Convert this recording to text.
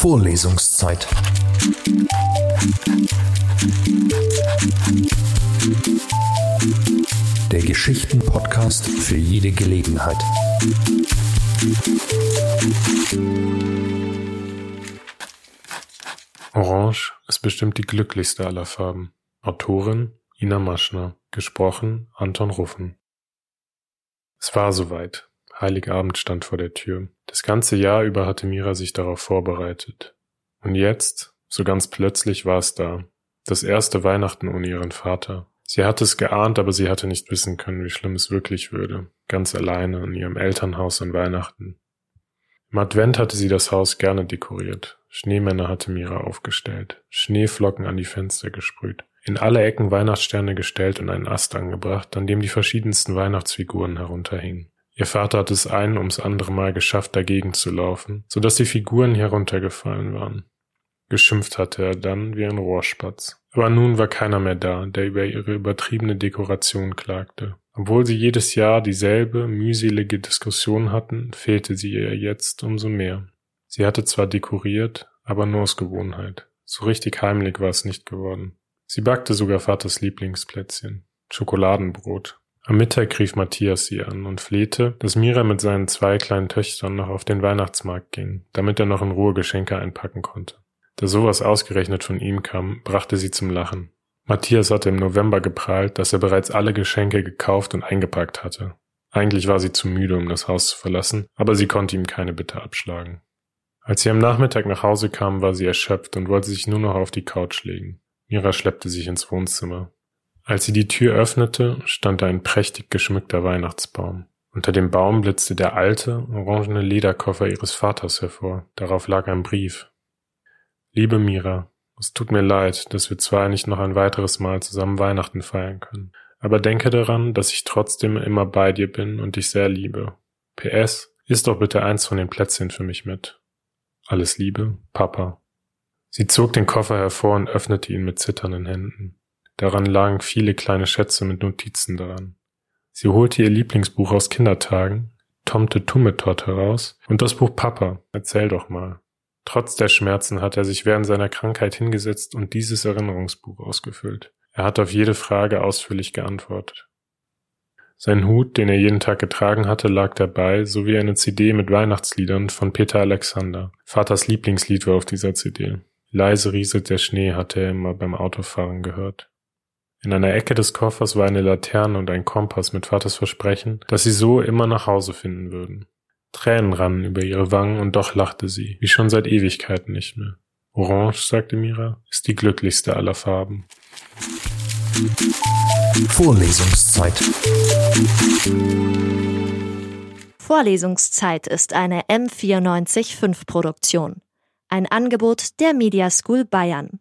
Vorlesungszeit. Der Geschichten-Podcast für jede Gelegenheit. Orange ist bestimmt die glücklichste aller Farben. Autorin Ina Maschner. Gesprochen Anton Ruffen. Es war soweit. Heiligabend stand vor der Tür. Das ganze Jahr über hatte Mira sich darauf vorbereitet. Und jetzt, so ganz plötzlich war es da. Das erste Weihnachten ohne ihren Vater. Sie hatte es geahnt, aber sie hatte nicht wissen können, wie schlimm es wirklich würde. Ganz alleine in ihrem Elternhaus an Weihnachten. Im Advent hatte sie das Haus gerne dekoriert. Schneemänner hatte Mira aufgestellt, Schneeflocken an die Fenster gesprüht, in alle Ecken Weihnachtssterne gestellt und einen Ast angebracht, an dem die verschiedensten Weihnachtsfiguren herunterhingen. Ihr Vater hat es ein ums andere Mal geschafft, dagegen zu laufen, so dass die Figuren heruntergefallen waren. Geschimpft hatte er dann wie ein Rohrspatz. Aber nun war keiner mehr da, der über ihre übertriebene Dekoration klagte. Obwohl sie jedes Jahr dieselbe mühselige Diskussion hatten, fehlte sie ihr jetzt umso mehr. Sie hatte zwar dekoriert, aber nur aus Gewohnheit. So richtig heimlich war es nicht geworden. Sie backte sogar Vaters Lieblingsplätzchen, Schokoladenbrot, am Mittag rief Matthias sie an und flehte, dass Mira mit seinen zwei kleinen Töchtern noch auf den Weihnachtsmarkt ging, damit er noch in Ruhe Geschenke einpacken konnte. Da sowas ausgerechnet von ihm kam, brachte sie zum Lachen. Matthias hatte im November geprahlt, dass er bereits alle Geschenke gekauft und eingepackt hatte. Eigentlich war sie zu müde, um das Haus zu verlassen, aber sie konnte ihm keine Bitte abschlagen. Als sie am Nachmittag nach Hause kam, war sie erschöpft und wollte sich nur noch auf die Couch legen. Mira schleppte sich ins Wohnzimmer. Als sie die Tür öffnete, stand da ein prächtig geschmückter Weihnachtsbaum. Unter dem Baum blitzte der alte, orangene Lederkoffer ihres Vaters hervor. Darauf lag ein Brief. Liebe Mira, es tut mir leid, dass wir zwar nicht noch ein weiteres Mal zusammen Weihnachten feiern können, aber denke daran, dass ich trotzdem immer bei dir bin und dich sehr liebe. PS, isst doch bitte eins von den Plätzchen für mich mit. Alles Liebe, Papa. Sie zog den Koffer hervor und öffnete ihn mit zitternden Händen. Daran lagen viele kleine Schätze mit Notizen daran. Sie holte ihr Lieblingsbuch aus Kindertagen, Tomte Tummetott heraus und das Buch Papa, erzähl doch mal. Trotz der Schmerzen hat er sich während seiner Krankheit hingesetzt und dieses Erinnerungsbuch ausgefüllt. Er hat auf jede Frage ausführlich geantwortet. Sein Hut, den er jeden Tag getragen hatte, lag dabei, sowie eine CD mit Weihnachtsliedern von Peter Alexander. Vaters Lieblingslied war auf dieser CD. Leise rieselt der Schnee, hatte er immer beim Autofahren gehört. In einer Ecke des Koffers war eine Laterne und ein Kompass mit Vaters Versprechen, dass sie so immer nach Hause finden würden. Tränen rannen über ihre Wangen und doch lachte sie, wie schon seit Ewigkeiten nicht mehr. Orange, sagte Mira, ist die glücklichste aller Farben. Vorlesungszeit. Vorlesungszeit ist eine M945 Produktion. Ein Angebot der Media School Bayern.